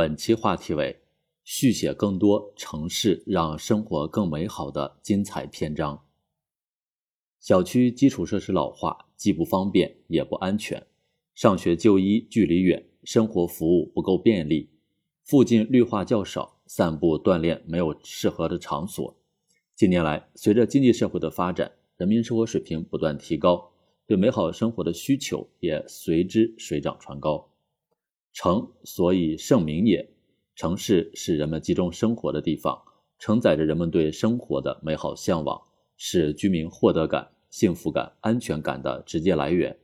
本期话题为续写更多城市让生活更美好的精彩篇章。小区基础设施老化，既不方便也不安全，上学就医距离远，生活服务不够便利，附近绿化较少，散步锻炼没有适合的场所。近年来，随着经济社会的发展，人民生活水平不断提高，对美好生活的需求也随之水涨船高。城所以盛名也，城市是人们集中生活的地方，承载着人们对生活的美好向往。是居民获得感、幸福感、安全感的直接来源。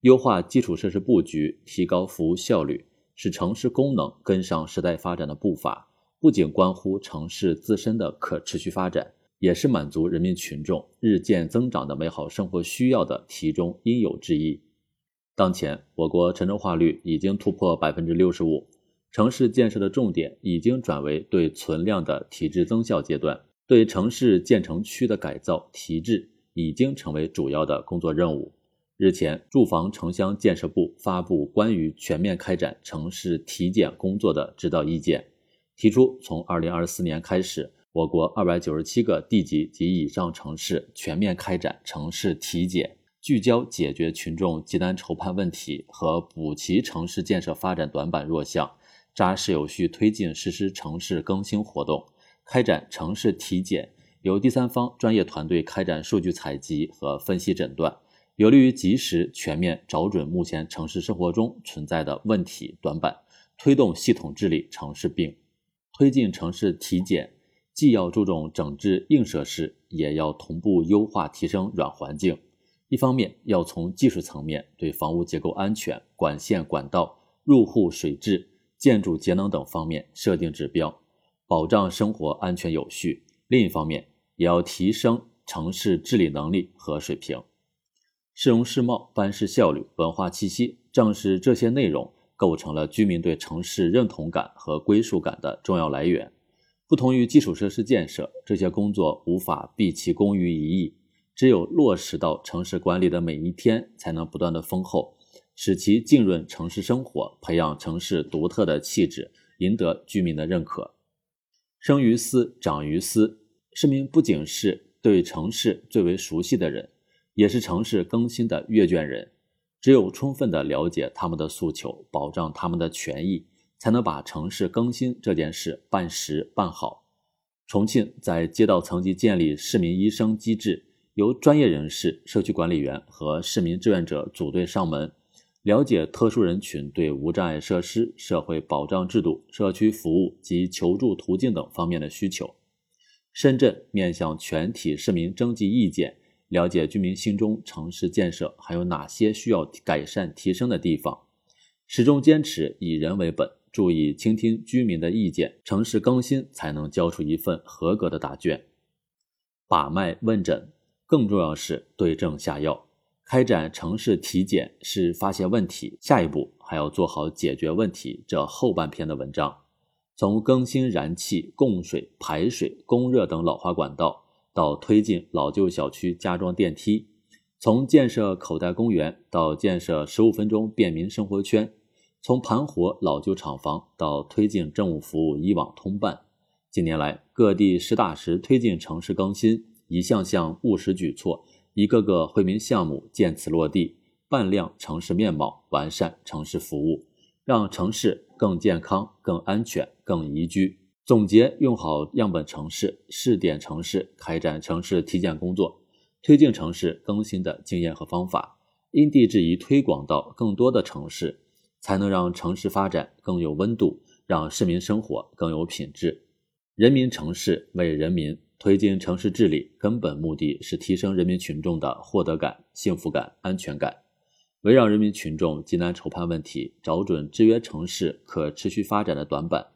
优化基础设施布局，提高服务效率，使城市功能跟上时代发展的步伐，不仅关乎城市自身的可持续发展，也是满足人民群众日渐增长的美好生活需要的题中应有之义。当前，我国城镇化率已经突破百分之六十五，城市建设的重点已经转为对存量的提质增效阶段。对城市建成区的改造提质已经成为主要的工作任务。日前，住房城乡建设部发布关于全面开展城市体检工作的指导意见，提出从二零二四年开始，我国二百九十七个地级及以上城市全面开展城市体检，聚焦解决群众急难愁盼问题和补齐城市建设发展短板弱项，扎实有序推进实施城市更新活动。开展城市体检，由第三方专业团队开展数据采集和分析诊断，有利于及时全面找准目前城市生活中存在的问题短板，推动系统治理城市病。推进城市体检，既要注重整治硬设施，也要同步优化提升软环境。一方面，要从技术层面对房屋结构安全、管线管道、入户水质、建筑节能等方面设定指标。保障生活安全有序，另一方面也要提升城市治理能力和水平。市容市貌、办事效率、文化气息，正是这些内容构成了居民对城市认同感和归属感的重要来源。不同于基础设施建设，这些工作无法毕其功于一役，只有落实到城市管理的每一天，才能不断的丰厚，使其浸润城市生活，培养城市独特的气质，赢得居民的认可。生于斯，长于斯。市民不仅是对城市最为熟悉的人，也是城市更新的阅卷人。只有充分的了解他们的诉求，保障他们的权益，才能把城市更新这件事办实办好。重庆在街道层级建立市民医生机制，由专业人士、社区管理员和市民志愿者组队上门。了解特殊人群对无障碍设施、社会保障制度、社区服务及求助途径等方面的需求。深圳面向全体市民征集意见，了解居民心中城市建设还有哪些需要改善提升的地方，始终坚持以人为本，注意倾听居民的意见，城市更新才能交出一份合格的答卷。把脉问诊，更重要是对症下药。开展城市体检是发现问题，下一步还要做好解决问题这后半篇的文章。从更新燃气、供水、排水、供热等老化管道，到推进老旧小区加装电梯；从建设口袋公园到建设十五分钟便民生活圈；从盘活老旧厂房到推进政务服务一网通办。近年来，各地实打实推进城市更新，一项项务实举措。一个个惠民项目渐次落地，扮靓城市面貌，完善城市服务，让城市更健康、更安全、更宜居。总结用好样本城市、试点城市，开展城市体检工作，推进城市更新的经验和方法，因地制宜推广到更多的城市，才能让城市发展更有温度，让市民生活更有品质。人民城市为人民。推进城市治理，根本目的是提升人民群众的获得感、幸福感、安全感。围绕人民群众急难愁盼问题，找准制约城市可持续发展的短板，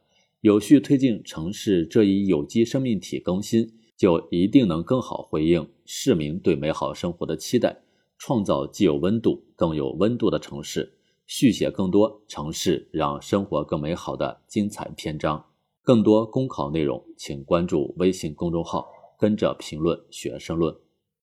有序推进城市这一有机生命体更新，就一定能更好回应市民对美好生活的期待，创造既有温度、更有温度的城市，续写更多城市让生活更美好的精彩篇章。更多公考内容，请关注微信公众号“跟着评论学申论”。